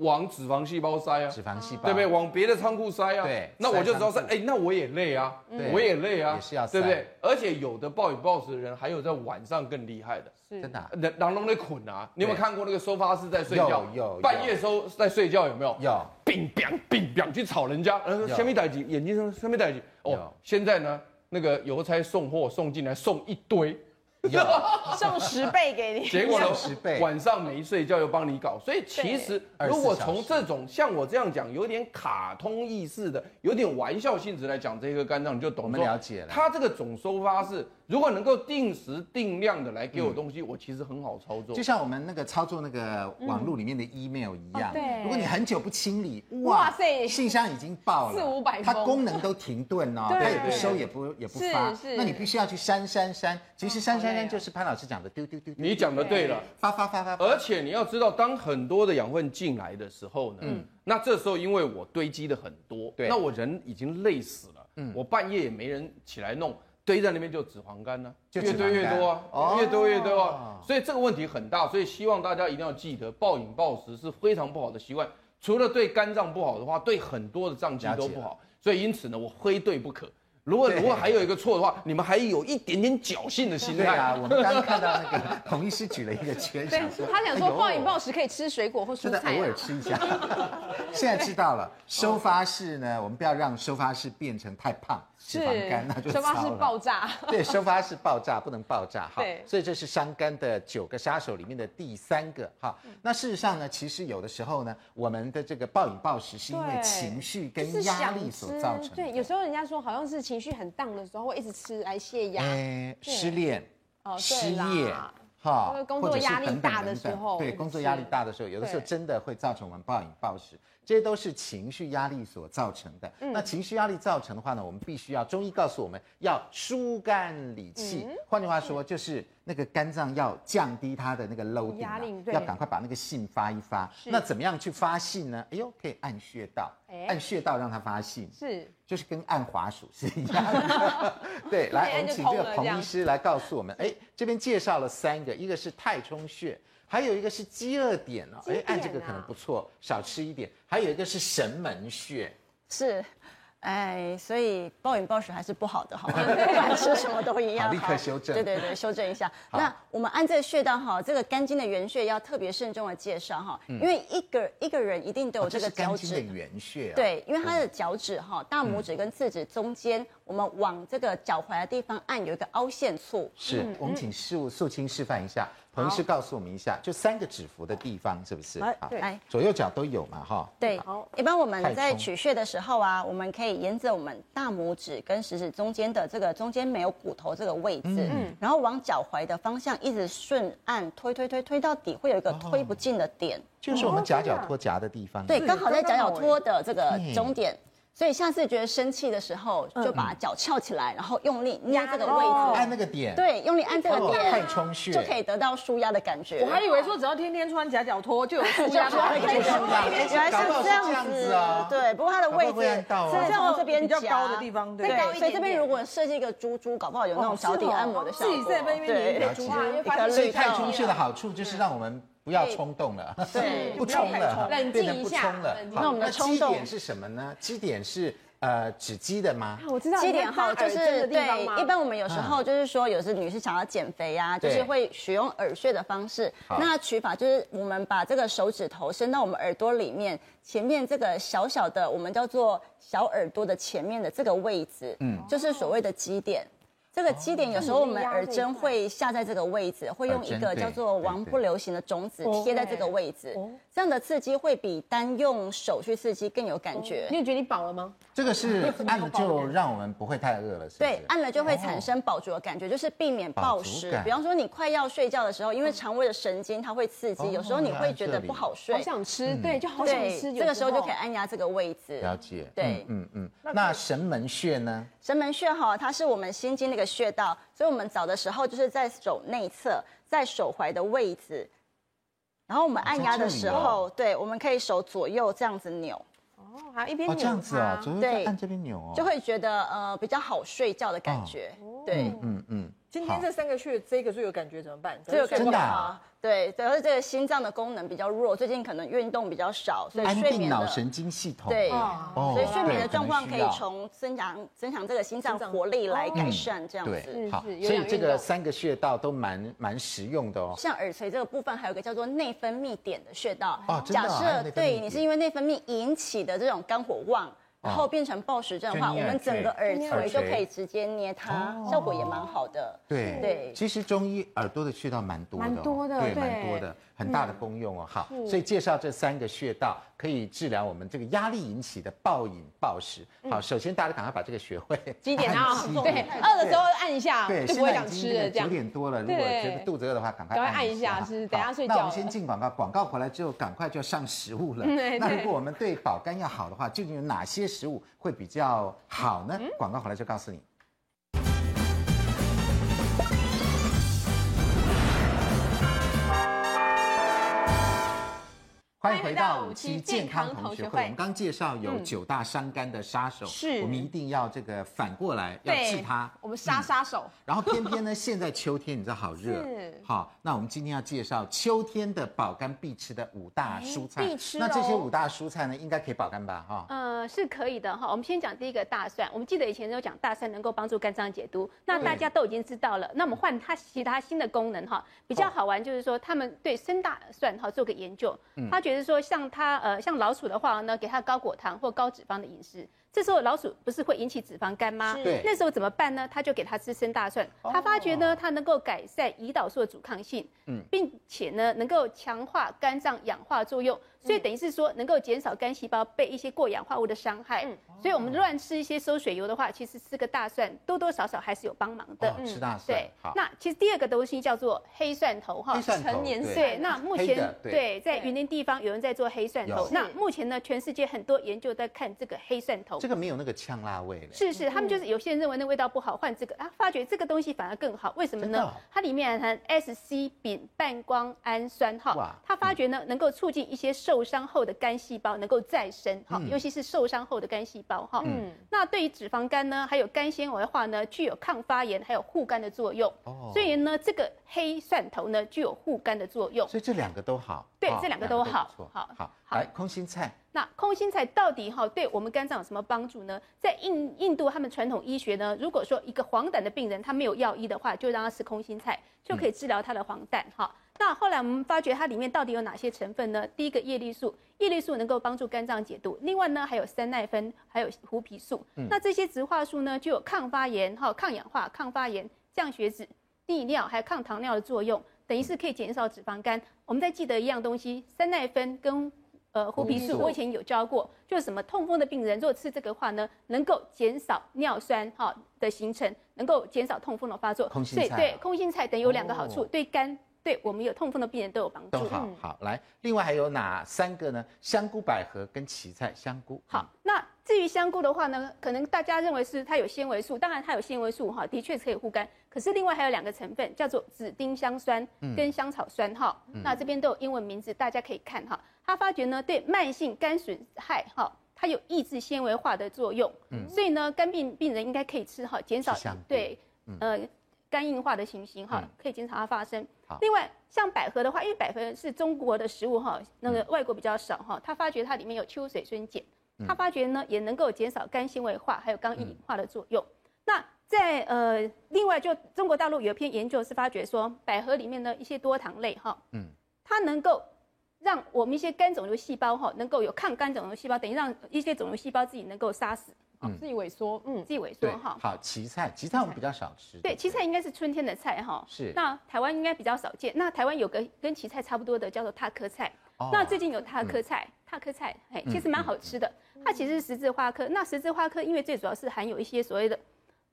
往脂肪细胞塞啊。脂肪细胞，对不对？往别的仓库塞啊。对，那我就知道塞。哎，那我也累啊，我也累啊，也是要塞，对不对？而且有的暴饮暴食的人，还有在晚上更厉害的。真的，人狼龙的捆啊！你有没有看过那个收发室在睡觉？有有。半夜收在睡觉有没有？有。乒乒乒乒去吵人家，呃，下面戴起眼睛上，下面戴起。哦，现在呢，那个邮差送货送进来送一堆，有 送十倍给你，结果呢？十倍，晚上没睡觉又帮你搞，所以其实如果从这种像我这样讲，有点卡通意识的，有点玩笑性质来讲，这个肝脏你就懂。我们了解了，它这个总收发是。如果能够定时定量的来给我东西，嗯、我其实很好操作。就像我们那个操作那个网络里面的 email 一样。嗯哦、对。如果你很久不清理，哇，哇塞，信箱已经爆了，四五百封，它功能都停顿哦，它也不收也不也不发，那你必须要去删删删。其实删删删就是潘老师讲的丢丢丢。你讲的对了，发发发发发。而且你要知道，当很多的养分进来的时候呢，嗯，那这时候因为我堆积的很多，对，那我人已经累死了，嗯，我半夜也没人起来弄。堆在那边就脂肪肝呢，越堆越多啊，越堆越多啊，所以这个问题很大，所以希望大家一定要记得，暴饮暴食是非常不好的习惯，除了对肝脏不好的话，对很多的脏器都不好，所以因此呢，我非对不可。如果如果还有一个错的话，你们还有一点点侥幸的心态啊！我们刚刚看到那个 孔医师举了一个圈，对，他想说暴饮暴食可以吃水果或蔬菜，偶尔吃一下。现在知道了，收发室呢，我们不要让收发室变成太胖，脂肪肝那就糟了。收发是爆炸，对，收发是爆炸不能爆炸哈。所以这是伤肝的九个杀手里面的第三个哈。那事实上呢，其实有的时候呢，我们的这个暴饮暴食是因为情绪跟压力所造成的。对，有时候人家说好像是情绪很荡的时候，会一直吃来泄压。哎，失恋、失业，哈，工作压力大的时候，对，工作压力大的时候，有的时候真的会造成我们暴饮暴食，这些都是情绪压力所造成的。那情绪压力造成的话呢，我们必须要中医告诉我们要疏肝理气，换句话说就是。那个肝脏要降低它的那个 loading，要赶快把那个信发一发。那怎么样去发信呢？哎呦，可以按穴道，按穴道让它发信，是，就是跟按滑鼠是一样的。对，来，我们请这个彭医师来告诉我们。哎，这边介绍了三个，一个是太冲穴，还有一个是饥饿点哦。哎，按这个可能不错，少吃一点。还有一个是神门穴，是。哎，所以暴饮暴食还是不好的哈，不管吃什么都一样。立刻修正。对对对，修正一下。那我们按这个穴道哈，这个肝经的原穴要特别慎重的介绍哈，因为一个一个人一定都有这个脚趾。的原穴。对，因为他的脚趾哈，大拇指跟次指中间，我们往这个脚踝的地方按，有一个凹陷处。是，我们请素素清示范一下。彭医师告诉我们一下，就三个指腹的地方是不是？好，来，左右脚都有嘛，哈。对，好。一般我们在取穴的时候啊，我们可以沿着我们大拇指跟食指中间的这个中间没有骨头这个位置，嗯，然后往脚踝的方向一直顺按推推推推到底，会有一个推不进的点，就是我们夹脚托夹的地方。对，刚好在夹脚托的这个终点。所以下次觉得生气的时候，就把脚翘起来，然后用力捏这个位置，按那个点。对，用力按这个点，太冲穴就可以得到舒压的感觉。我还以为说只要天天穿夹脚拖就有舒压的感觉，原来是这样子啊。对，不过它的位置是在往这边比较高的地方，对。所以这边如果设计一个猪猪，搞不好有那种脚底按摩的效果。自己在那边捏猪，所以太冲穴的好处就是让我们。不要冲动了，对，不冲了，冷静一下。那我们的冲动基点是什么呢？基点是呃指肌的吗？我知道，基点好就是对。一般我们有时候就是说，有时女士想要减肥呀，就是会使用耳穴的方式。那取法就是我们把这个手指头伸到我们耳朵里面，前面这个小小的，我们叫做小耳朵的前面的这个位置，嗯，就是所谓的基点。这个基点有时候我们耳针会下在这个位置，会用一个叫做王不留行的种子贴在这个位置，这样的刺激会比单用手去刺激更有感觉。你有觉得你饱了吗？这个是 按了就让我们不会太饿了，是对，按了就会产生饱足的感觉，就是避免暴食。比方说你快要睡觉的时候，因为肠胃的神经它会刺激，有时候你会觉得不好睡，好想吃，对，就好想吃。这个时候就可以按压这个位置。了解，对，嗯嗯。那神门穴呢？神门穴哈，它是我们心经那个穴道，所以我们找的时候就是在手内侧，在手踝的位置。然后我们按压的时候，对，我们可以手左右这样子扭。哦，还一边扭。这样子啊，左右按这边扭哦，就会觉得呃比较好睡觉的感觉。对，嗯嗯。今天这三个穴，这个最有感觉怎么办？最有感觉啊。对，主要是这个心脏的功能比较弱，最近可能运动比较少，所以睡眠脑神经系统对，所以睡眠的状况可以从增强增强这个心脏活力来改善，这样子。好，所以这个三个穴道都蛮蛮实用的哦。像耳垂这个部分，还有一个叫做内分泌点的穴道。哦，假设对你是因为内分泌引起的这种肝火旺。然后变成暴食症的话，我们整个耳垂就可以直接捏它，效果也蛮好的。对。对，其实中医耳朵的穴道蛮多的，蛮多的，对，蛮多的。很大的功用哦，好，所以介绍这三个穴道可以治疗我们这个压力引起的暴饮暴食。好，首先大家赶快把这个学会，几点啊？对，饿的时候按一下，就不会想吃了。九点多了，如果觉得肚子饿的话，赶快按一下，是等下睡觉。那我们先进广告，广告回来之后赶快就要上食物了。那如果我们对保肝要好的话，究竟有哪些食物会比较好呢？广告回来就告诉你。欢迎回到五期健康同学会。我们刚介绍有九大伤肝的杀手，是我们一定要这个反过来要治它。我们杀杀手。然后偏偏呢，现在秋天你知道好热，好，那我们今天要介绍秋天的保肝必吃的五大蔬菜。必吃。那这些五大蔬菜呢，应该可以保肝吧？哈。呃，是可以的哈。我们先讲第一个大蒜。我们记得以前有讲大蒜能够帮助肝脏解毒，那大家都已经知道了。那我们换它其他新的功能哈，比较好玩就是说，他们对生大蒜哈做个研究，发觉。比如说，像它呃，像老鼠的话呢，给它高果糖或高脂肪的饮食，这时候老鼠不是会引起脂肪肝吗？对。那时候怎么办呢？他就给它吃生大蒜，他发觉呢，它能够改善胰岛素的阻抗性，嗯，并且呢，能够强化肝脏氧化作用。所以等于是说，能够减少肝细胞被一些过氧化物的伤害。嗯，所以我们乱吃一些收水油的话，其实吃个大蒜多多少少还是有帮忙的。吃大蒜。对，好。那其实第二个东西叫做黑蒜头哈，成年色。对，那目前对在云南地方有人在做黑蒜头。那目前呢，全世界很多研究在看这个黑蒜头。这个没有那个呛辣味。是是，他们就是有些人认为那味道不好，换这个啊，发觉这个东西反而更好。为什么呢？它里面含 S C 丙半胱氨酸哈，它发觉呢能够促进一些受伤后的肝。肝细胞能够再生，哈，尤其是受伤后的肝细胞，哈，嗯，那对于脂肪肝呢，还有肝纤维的话呢，具有抗发炎还有护肝的作用，哦，所以呢，这个黑蒜头呢，具有护肝的作用，所以这两个都好，对，这两个都好，好，好，来空心菜，那空心菜到底哈对我们肝脏有什么帮助呢？在印印度他们传统医学呢，如果说一个黄疸的病人他没有药医的话，就让他吃空心菜，就可以治疗他的黄疸，哈。那后来我们发觉它里面到底有哪些成分呢？第一个叶绿素，叶绿素能够帮助肝脏解毒。另外呢，还有三奈酚，还有胡皮素。嗯、那这些植化素呢，就有抗发炎、哈抗氧化、抗发炎、降血脂、利尿，还有抗糖尿的作用，等于是可以减少脂肪肝。我们再记得一样东西，三奈酚跟呃胡皮素，我以前有教过，就是什么痛风的病人如果吃这个话呢，能够减少尿酸哈的形成，能够减少痛风的发作。空心菜。对空心菜等于有两个好处，哦、对肝。对我们有痛风的病人都有帮助。都好好来，另外还有哪三个呢？香菇、百合跟芹菜。香菇。好，那至于香菇的话呢，可能大家认为是它有纤维素，当然它有纤维素哈，的确可以护肝。可是另外还有两个成分，叫做紫丁香酸跟香草酸哈。嗯、那这边都有英文名字，大家可以看哈。它发觉呢，对慢性肝损害哈，它有抑制纤维化的作用。嗯。所以呢，肝病病人应该可以吃哈，减少对，呃。肝硬化的情形哈，可以减少它发生。好另外，像百合的话，因为百合是中国的食物哈，那个外国比较少哈，他发觉它里面有秋水酸碱，他发觉呢也能够减少肝纤维化还有肝硬化的作用。嗯、那在呃，另外就中国大陆有一篇研究是发觉说，百合里面的一些多糖类哈，嗯，它能够让我们一些肝肿瘤细胞哈，能够有抗肝肿瘤细胞，等于让一些肿瘤细胞自己能够杀死。嗯，自己萎缩，嗯，自己萎缩哈。好，芹菜，芹菜我们比较少吃。对，芹菜应该是春天的菜哈。是。那台湾应该比较少见。那台湾有个跟芹菜差不多的，叫做大颗菜。哦。那最近有大颗菜，大颗菜，哎，其实蛮好吃的。它其实是十字花科。那十字花科因为最主要是含有一些所谓的，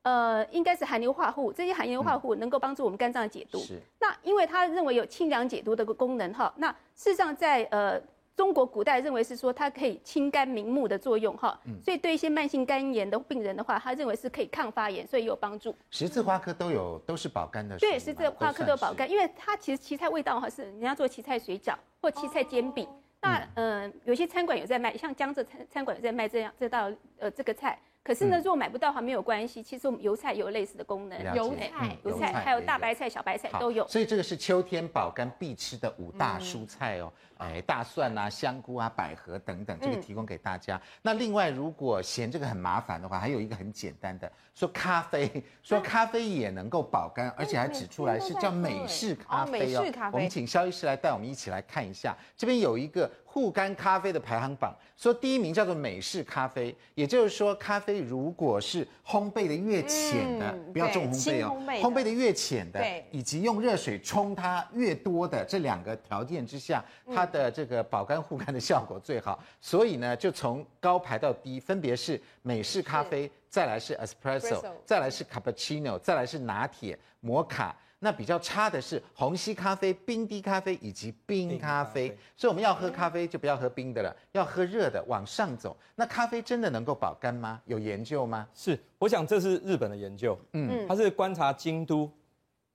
呃，应该是含硫化物。这些含硫化物能够帮助我们肝脏解毒。是。那因为它认为有清凉解毒的个功能哈。那事实上在呃。中国古代认为是说它可以清肝明目的作用哈，所以对一些慢性肝炎的病人的话，他认为是可以抗发炎，所以有帮助。十字花科都有都是保肝的。对，十字花科都有保肝，因为它其实芹菜味道哈是人家做芹菜水饺或芹菜煎饼，那嗯、呃、有些餐馆有在卖，像江浙餐餐馆有在卖这样这道呃这个菜。可是呢，如果买不到的话没有关系，其实我们油菜有类似的功能，油菜、油菜还有大白菜、小白菜都有。所以这个是秋天保肝必吃的五大蔬菜哦，哎，大蒜啊、香菇啊、百合等等，这个提供给大家。那另外，如果嫌这个很麻烦的话，还有一个很简单的，说咖啡，说咖啡也能够保肝，而且还指出来是叫美式咖啡哦。美式咖啡。我们请肖医师来带我们一起来看一下，这边有一个护肝咖啡的排行榜，说第一名叫做美式咖啡，也就是说，咖啡如果是烘焙的越浅的，嗯、不要重烘焙哦，烘焙，烘焙的越浅的，对以及用热水冲它越多的这两个条件之下，它的这个保肝护肝的效果最好。所以呢，就从高排到低，分别是美式咖啡，再来是 espresso，再来是 cappuccino，再来是拿铁、摩卡。那比较差的是虹吸咖啡、冰滴咖啡以及冰咖啡，所以我们要喝咖啡就不要喝冰的了，要喝热的往上走。那咖啡真的能够保肝吗？有研究吗？是，我想这是日本的研究，嗯，他是观察京都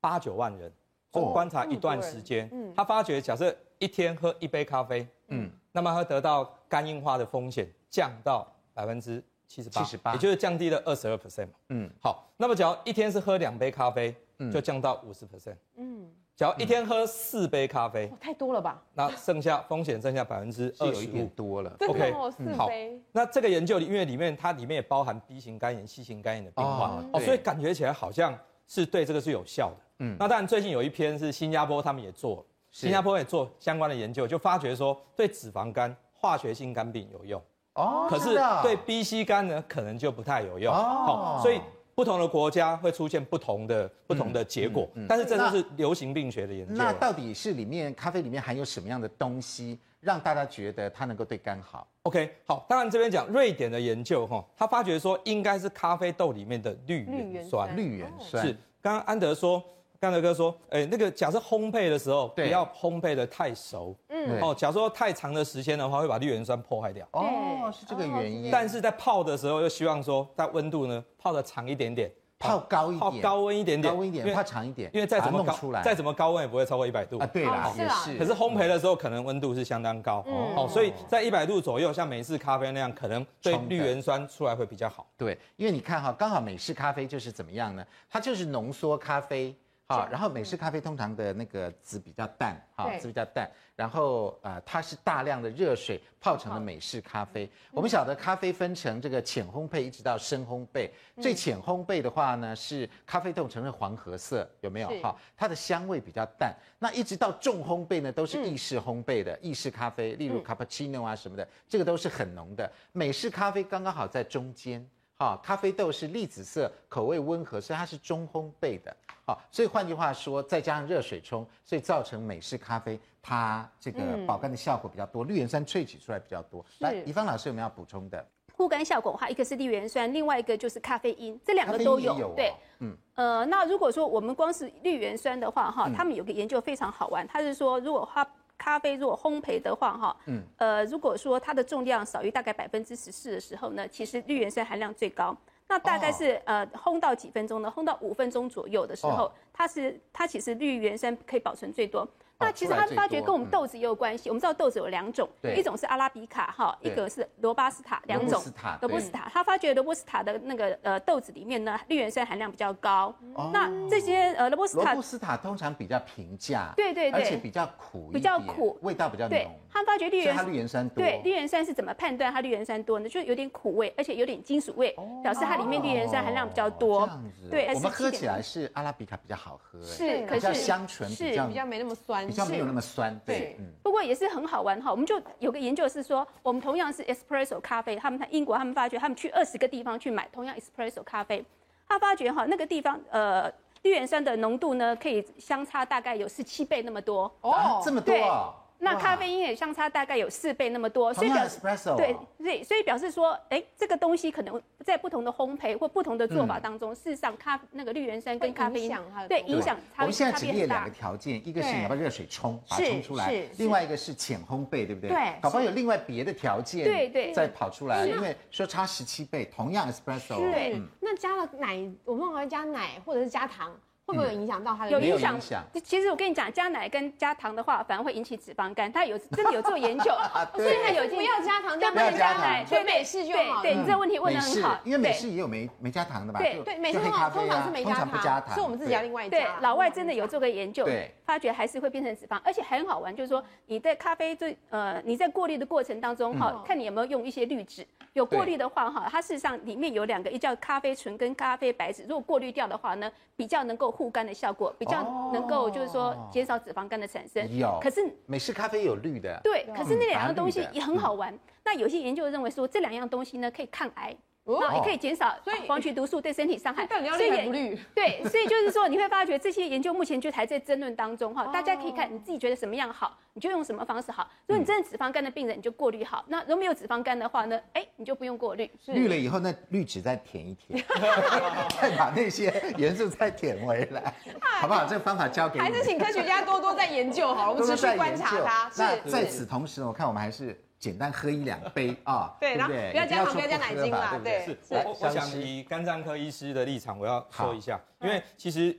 八九万人，哦，观察一段时间，嗯，他发觉假设一天喝一杯咖啡，嗯，那么会得到肝硬化的风险降到百分之七十八，七十八，也就是降低了二十二 percent，嗯，好，那么只要一天是喝两杯咖啡。嗯就降到五十 percent。嗯，只要一天喝四杯咖啡，太多了吧？那剩下风险剩下百分之二十五，多了。OK，四杯。好，那这个研究里，因为里面它里面也包含 B 型肝炎、C 型肝炎的病患哦，所以感觉起来好像是对这个是有效的。嗯，那当然最近有一篇是新加坡他们也做，新加坡也做相关的研究，就发觉说对脂肪肝、化学性肝病有用哦，可是对 B、C 肝呢，可能就不太有用哦，所以。不同的国家会出现不同的不同的结果，嗯嗯嗯、但是这就是流行病学的研究。那到底是里面咖啡里面含有什么样的东西，让大家觉得它能够对肝好？OK，好，当然这边讲瑞典的研究哈，他发觉说应该是咖啡豆里面的绿原酸，绿原酸是刚刚安德说。刚才哥说，哎，那个假设烘焙的时候不要烘焙的太熟，嗯，哦，假如说太长的时间的话，会把绿原酸破坏掉。哦，是这个原因。但是在泡的时候，又希望说在温度呢泡的长一点点，泡高一点，泡高温一点点，高温一点，泡长一点，因为再怎么高，再怎么高温也不会超过一百度啊。对啦，也是。可是烘焙的时候可能温度是相当高，哦，所以在一百度左右，像美式咖啡那样，可能对绿原酸出来会比较好。对，因为你看哈，刚好美式咖啡就是怎么样呢？它就是浓缩咖啡。好，然后美式咖啡通常的那个籽比较淡，哈，籽比较淡，然后呃，它是大量的热水泡成的美式咖啡。我们晓得咖啡分成这个浅烘焙一直到深烘焙，最浅烘焙的话呢是咖啡豆呈现黄褐色，有没有？哈，它的香味比较淡。那一直到重烘焙呢都是意式烘焙的意式咖啡，例如 cappuccino 啊什么的，这个都是很浓的。美式咖啡刚刚好在中间。啊，咖啡豆是栗子色，口味温和，所以它是中烘焙的。好，所以换句话说，再加上热水冲，所以造成美式咖啡它这个保肝的效果比较多，绿原酸萃取出来比较多。来，怡芳老师有没有要补充的？护肝效果的话，一个是绿原酸，另外一个就是咖啡因，这两个都有。有对，嗯，呃，那如果说我们光是绿原酸的话，哈，他们有个研究非常好玩，他是说如果它咖啡如果烘焙的话，哈，嗯，呃，如果说它的重量少于大概百分之十四的时候呢，其实绿原酸含量最高。那大概是、哦、呃烘到几分钟呢？烘到五分钟左右的时候，哦、它是它其实绿原酸可以保存最多。那其实他发觉跟我们豆子也有关系。我们知道豆子有两种，一种是阿拉比卡哈，一个是罗巴斯塔，两种。罗布斯塔。罗布斯塔，他发觉罗布斯塔的那个呃豆子里面呢，绿原酸含量比较高。那这些呃罗布斯塔，罗布斯塔通常比较平价，对对对，而且比较苦，比较苦，味道比较浓。他发觉绿原，它绿原酸多。对，绿原酸是怎么判断它绿原酸多呢？就是有点苦味，而且有点金属味，表示它里面绿原酸含量比较多。这样子。对，我们喝起来是阿拉比卡比较好喝，是，可是香醇，比较比较没那么酸，比较没有那么酸。对，嗯，不过也是很好玩哈。我们就有个研究是说，我们同样是 espresso 咖啡，他们在英国，他们发觉他们去二十个地方去买同样 espresso 咖啡，他发觉哈那个地方呃绿原酸的浓度呢可以相差大概有十七倍那么多哦，这么多啊。那咖啡因也相差大概有四倍那么多，所以表示对对，所以表示说，哎，这个东西可能在不同的烘焙或不同的做法当中，事实上咖那个绿原酸跟咖啡因对影响它。我们现在只列两个条件，一个是你要把热水冲，把它冲出来；另外一个是浅烘焙，对不对？对。搞不好有另外别的条件，对对，再跑出来，因为说差十七倍，同样 espresso。对。那加了奶，我们还会加奶或者是加糖。会不会有影响到它的？有影响。其实我跟你讲，加奶跟加糖的话，反而会引起脂肪肝。他有真的有做研究，所以他有不要加糖，不要加奶，对美式就好。对你这个问题问的很好，因为美式也有没没加糖的吧？对对，美式通常是没加糖，是我们自己要另外加。对，老外真的有做个研究，发觉还是会变成脂肪，而且很好玩，就是说你在咖啡这呃你在过滤的过程当中哈，看你有没有用一些滤纸。有过滤的话哈，它事实上里面有两个，一叫咖啡醇跟咖啡白质，如果过滤掉的话呢，比较能够护肝的效果，比较能够就是说减少脂肪肝的产生。有，可是美式咖啡有绿的。对，可是那两样东西也很好玩。那有些研究认为说，这两样东西呢可以抗癌。那也可以减少黄曲毒素对身体伤害，所以也 对，所以就是说你会发觉这些研究目前就还在争论当中哈，大家可以看你自己觉得什么样好，你就用什么方式好。如果你真的脂肪肝的病人，你就过滤好；那如果没有脂肪肝的话呢，哎，你就不用过滤。滤了以后，那滤纸再舔一舔，再把那些元素再舔回来，好不好？这个方法交给你。还是请科学家多多在研究好了，我们持续观察它。那在此同时，我看我们还是。简单喝一两杯 啊，对，然后不要加糖，不要加奶精啦，对。是，我我想以肝脏科医师的立场，我要说一下，因为其实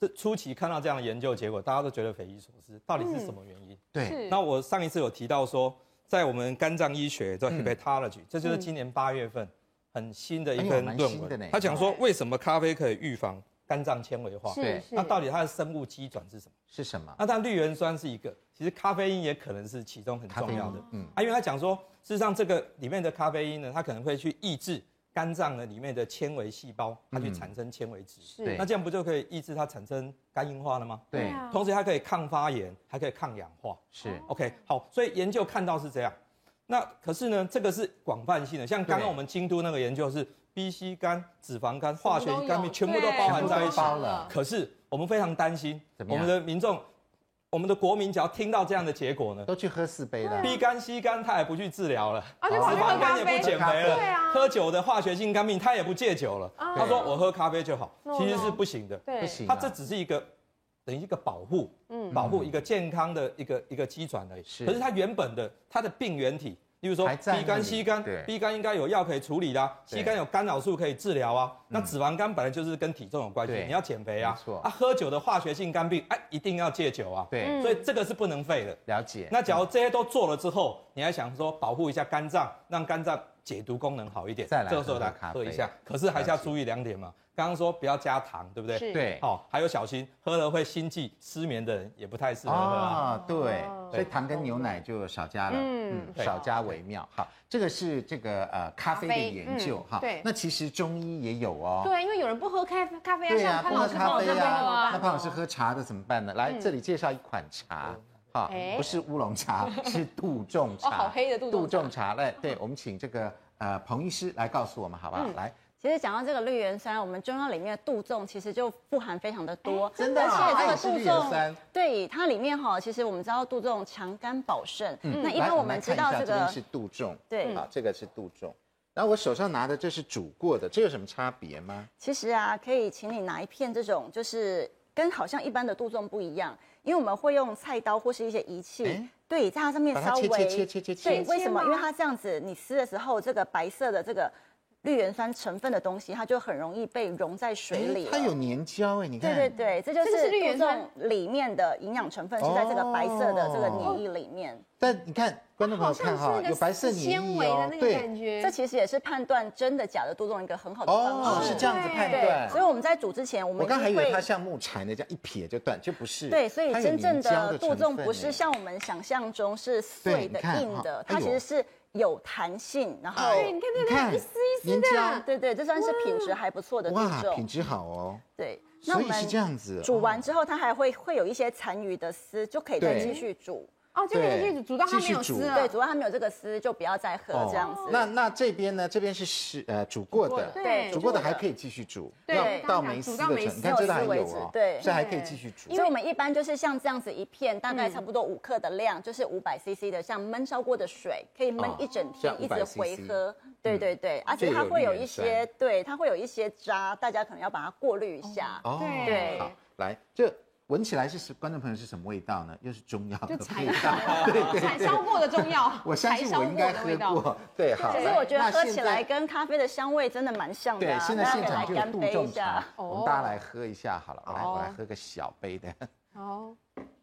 这初期看到这样的研究结果，大家都觉得匪夷所思，到底是什么原因？对。那我上一次有提到说，在我们肝脏医学叫 Hepatology，这就是今年八月份很新的一篇论文，他讲说为什么咖啡可以预防。肝脏纤维化，对，那到底它的生物机转是什么？是什么？那当然绿原酸是一个，其实咖啡因也可能是其中很重要的。嗯，啊，因为他讲说，事实上这个里面的咖啡因呢，它可能会去抑制肝脏的里面的纤维细胞，它去产生纤维质。是，那这样不就可以抑制它产生肝硬化了吗？对，同时它可以抗发炎，还可以抗氧化。是，OK，好，所以研究看到是这样。那可是呢，这个是广泛性的，像刚刚我们京都那个研究是。B、C 肝、脂肪肝、化学性肝病全部都包含在一起了。可是我们非常担心，我们的民众、我们的国民只要听到这样的结果呢，都去喝四杯了。B 肝、C 肝他也不去治疗了，脂肪肝也不减肥了，喝酒的化学性肝病他也不戒酒了。他说我喝咖啡就好，其实是不行的。不行。他这只是一个等于一个保护，嗯，保护一个健康的一个一个基转而已。可是他原本的他的病原体。例如说，B 肝、C 肝，B 肝应该有药可以处理的，C 肝有干扰素可以治疗啊。那脂肪肝本来就是跟体重有关系，你要减肥啊。啊，喝酒的化学性肝病，哎，一定要戒酒啊。对，所以这个是不能废的。了解。那假如这些都做了之后，你还想说保护一下肝脏，让肝脏解毒功能好一点，再来这个时候来喝一下。可是还是要注意两点嘛。刚刚说不要加糖，对不对？对。好，还有小心喝了会心悸、失眠的人也不太适合喝啊。对，所以糖跟牛奶就少加了，嗯，少加为妙。好，这个是这个呃咖啡的研究哈。对。那其实中医也有哦。对，因为有人不喝咖咖啡啊，像潘老师咖啡啊，那潘老师喝茶的怎么办呢？来这里介绍一款茶，哈，不是乌龙茶，是杜仲茶。哦，好黑的杜仲。杜仲茶，来，对我们请这个呃彭医师来告诉我们好不好？来。其实讲到这个绿原酸，我们中药里面的杜仲其实就富含非常的多，真的。而且这个杜仲，对它里面哈，其实我们知道杜仲强肝保肾。嗯，那一般我们知道这个是杜仲，对，啊，这个是杜仲。然后我手上拿的这是煮过的，这有什么差别吗？其实啊，可以请你拿一片这种，就是跟好像一般的杜仲不一样，因为我们会用菜刀或是一些仪器，对，在它上面稍微切切切切切。对，为什么？因为它这样子，你撕的时候，这个白色的这个。绿原酸成分的东西，它就很容易被溶在水里。它有粘胶哎，你看。对对对，这就是绿原酸里面的营养成分，是在这个白色的这个黏液里面。但你看，观众朋友看哈，有白色黏液哦，对，这其实也是判断真的假的杜仲一个很好的方式。是这样子判断。所以我们在煮之前，我们我刚还以为它像木柴的这样一撇就断，就不是。对，所以真正的杜仲不是像我们想象中是碎的硬的，它其实是。有弹性，然后你看对对一丝一丝的，对对，这算是品质还不错的。哇，品质好哦。对，所以是这样子。煮完之后，它还会会有一些残余的丝，就可以再继续煮。哦，就可以煮到它没有丝了。对，煮到它没有这个丝，就不要再喝这样子。那那这边呢？这边是是呃煮过的，对，煮过的还可以继续煮，对，到没丝的程度。你看这个还有哦，对，这还可以继续煮。因为我们一般就是像这样子一片，大概差不多五克的量，就是五百 CC 的，像焖烧过的水，可以焖一整天，一直回喝。对对对，而且它会有一些，对，它会有一些渣，大家可能要把它过滤一下。哦对，好，来这。闻起来是观众朋友是什么味道呢？又是中药的味道，对对，柴烧过的中药。我相信我应该喝过，对，好。其实我觉得喝起来跟咖啡的香味真的蛮像的。对，现在现场就有杜仲茶，我们大家来喝一下好了。来，我来喝个小杯的。哦，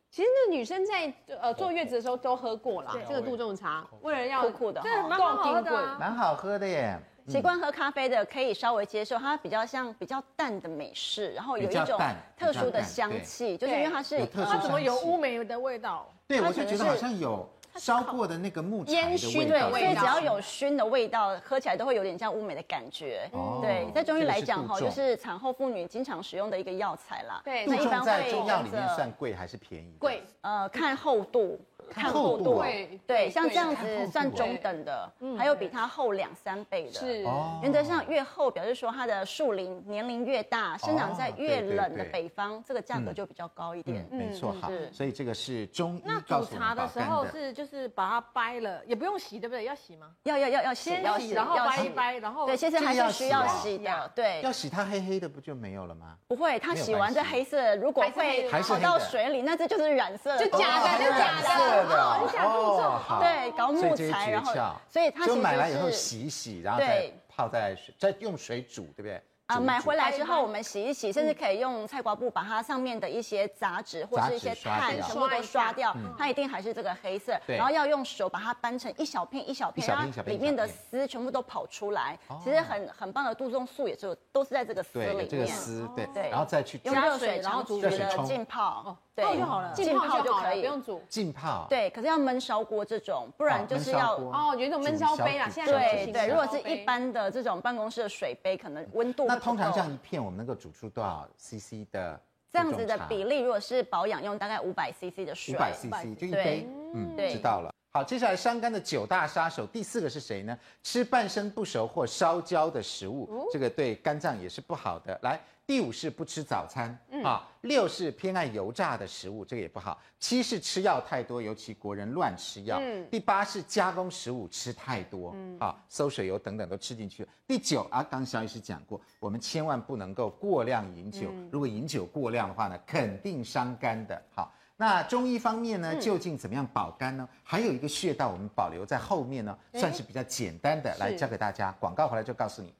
其实那女生在呃坐月子的时候都喝过了，这个杜仲茶，为了要酷酷的，这蛮好喝的，蛮好喝的耶。习惯喝咖啡的可以稍微接受，它比较像比较淡的美式，然后有一种特殊的香气，就是因为它是它怎么有乌梅的味道？对，我就觉得好像有烧过的那个木材烟熏的味道，所以只要有熏的味道，喝起来都会有点像乌梅的感觉。对，在中医来讲哈，就是产后妇女经常使用的一个药材啦。对，那一般在中药里面算贵还是便宜？贵，呃，看厚度。看厚度，对，像这样子算中等的，还有比它厚两三倍的。是，原则上越厚，表示说它的树龄年龄越大，生长在越冷的北方，这个价格就比较高一点。没错，好，所以这个是中医。那煮茶的时候是就是把它掰了，也不用洗，对不对？要洗吗？要要要要洗，要洗，然后掰一掰，然后对，先生还是需要洗的。对，要洗它黑黑的不就没有了吗？不会，它洗完这黑色如果会跑到水里，那这就是染色，就假的，就假的。哦，好，对，搞木材，然后，所以它就买来以后洗一洗，然后再泡在水，再用水煮，对不对？啊，买回来之后我们洗一洗，甚至可以用菜瓜布把它上面的一些杂质或是一些碳全部都刷掉，它一定还是这个黑色。然后要用手把它掰成一小片一小片，让里面的丝全部都跑出来。其实很很棒的杜仲素也就都是在这个丝里面。这个丝，对对。然后再去用热水，然后煮的浸泡。泡就好了，浸泡就可以，不用煮。浸泡。对，可是要焖烧锅这种，不然就是要哦，有一种焖烧杯啦。现在对对，如果是一般的这种办公室的水杯，可能温度。那通常这样一片，我们能够煮出多少 CC 的？这样子的比例，如果是保养用，大概五百 CC 的水。五百 CC 就一杯，嗯，知道了。好，接下来伤肝的九大杀手，第四个是谁呢？吃半生不熟或烧焦的食物，这个对肝脏也是不好的。来。第五是不吃早餐，嗯、啊，六是偏爱油炸的食物，这个也不好。七是吃药太多，尤其国人乱吃药。嗯、第八是加工食物吃太多，嗯、啊，馊水油等等都吃进去了。第九啊，刚萧医师讲过，我们千万不能够过量饮酒，嗯、如果饮酒过量的话呢，肯定伤肝的。好，那中医方面呢，究竟怎么样保肝呢？嗯、还有一个穴道，我们保留在后面呢，算是比较简单的，来教给大家。广告回来就告诉你。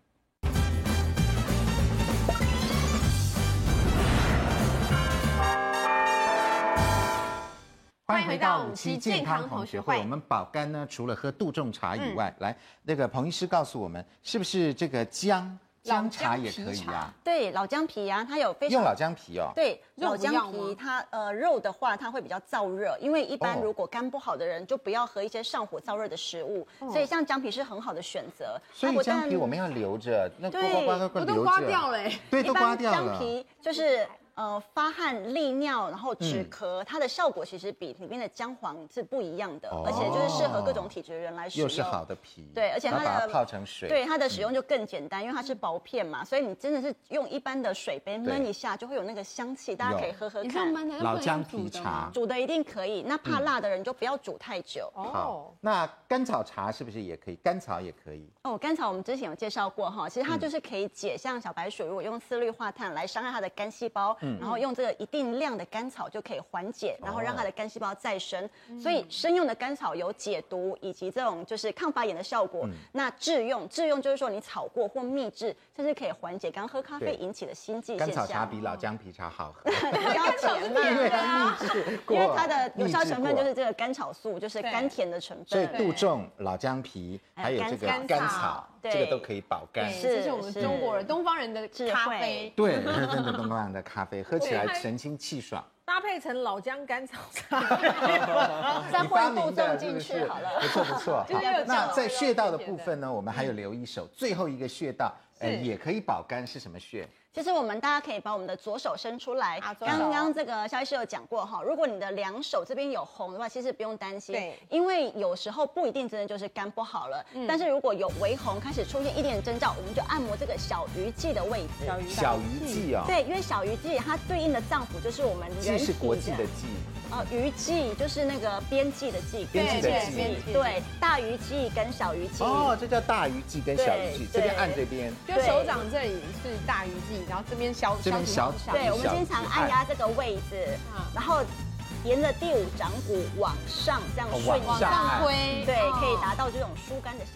欢迎回到五期健康同学会。我们保肝呢，除了喝杜仲茶以外，来那个彭医师告诉我们，是不是这个姜姜茶也可以啊？对，老姜皮啊，它有非常用老姜皮哦。对，老姜皮它呃肉的话，它会比较燥热，因为一般如果肝不好的人就不要喝一些上火燥热的食物，所以像姜皮是很好的选择。所以姜皮我们要留着，那刮刮刮刮都刮掉了。对，都刮掉了。姜皮就是。呃，发汗、利尿，然后止咳，它的效果其实比里面的姜黄是不一样的，而且就是适合各种体质的人来使用。又是好的皮，对，而且它的泡成水，对它的使用就更简单，因为它是薄片嘛，所以你真的是用一般的水杯焖一下，就会有那个香气，大家可以喝喝看。老姜皮茶。煮的一定可以，那怕辣的人就不要煮太久。好，那甘草茶是不是也可以？甘草也可以。哦，甘草我们之前有介绍过哈，其实它就是可以解，像小白鼠如果用四氯化碳来伤害它的肝细胞，然后用这个一。一定量的甘草就可以缓解，然后让它的肝细胞再生。哦、所以生用的甘草有解毒以及这种就是抗发炎的效果。嗯、那制用制用就是说你炒过或秘制，甚至可以缓解刚喝咖啡引起的心悸现象。甘草茶比老姜皮茶好喝，甘草是甜的啊，因为它的有效成分就是这个甘草素，就是甘甜的成分。所以杜仲、老姜皮还有这个甘草。这个都可以保肝，是这是我们中国人、东方人的咖啡。对，真的东方人的咖啡，喝起来神清气爽，搭配成老姜甘草茶，再混杜仲进去好了，不错不错。好，那在穴道的部分呢，我们还有留一手，最后一个穴道，呃，也可以保肝，是什么穴？其实我们大家可以把我们的左手伸出来。刚刚这个肖医师有讲过哈，如果你的两手这边有红的话，其实不用担心，对，因为有时候不一定真的就是肝不好了。嗯。但是如果有微红开始出现一点征兆，我们就按摩这个小鱼际的位置。小鱼际啊。对，因为小鱼际它对应的脏腑就是我们人体的。是国际的际。呃，鱼际就是那个边际的际，边际的际，对，大鱼际跟小鱼际。哦，这叫大鱼际跟小鱼际，这边按这边，就手掌这里是大鱼际，然后这边小，这边小，对，我们经常按压这个位置，然后沿着第五掌骨往上这样顺向推，对，可以达到这种疏肝的效果。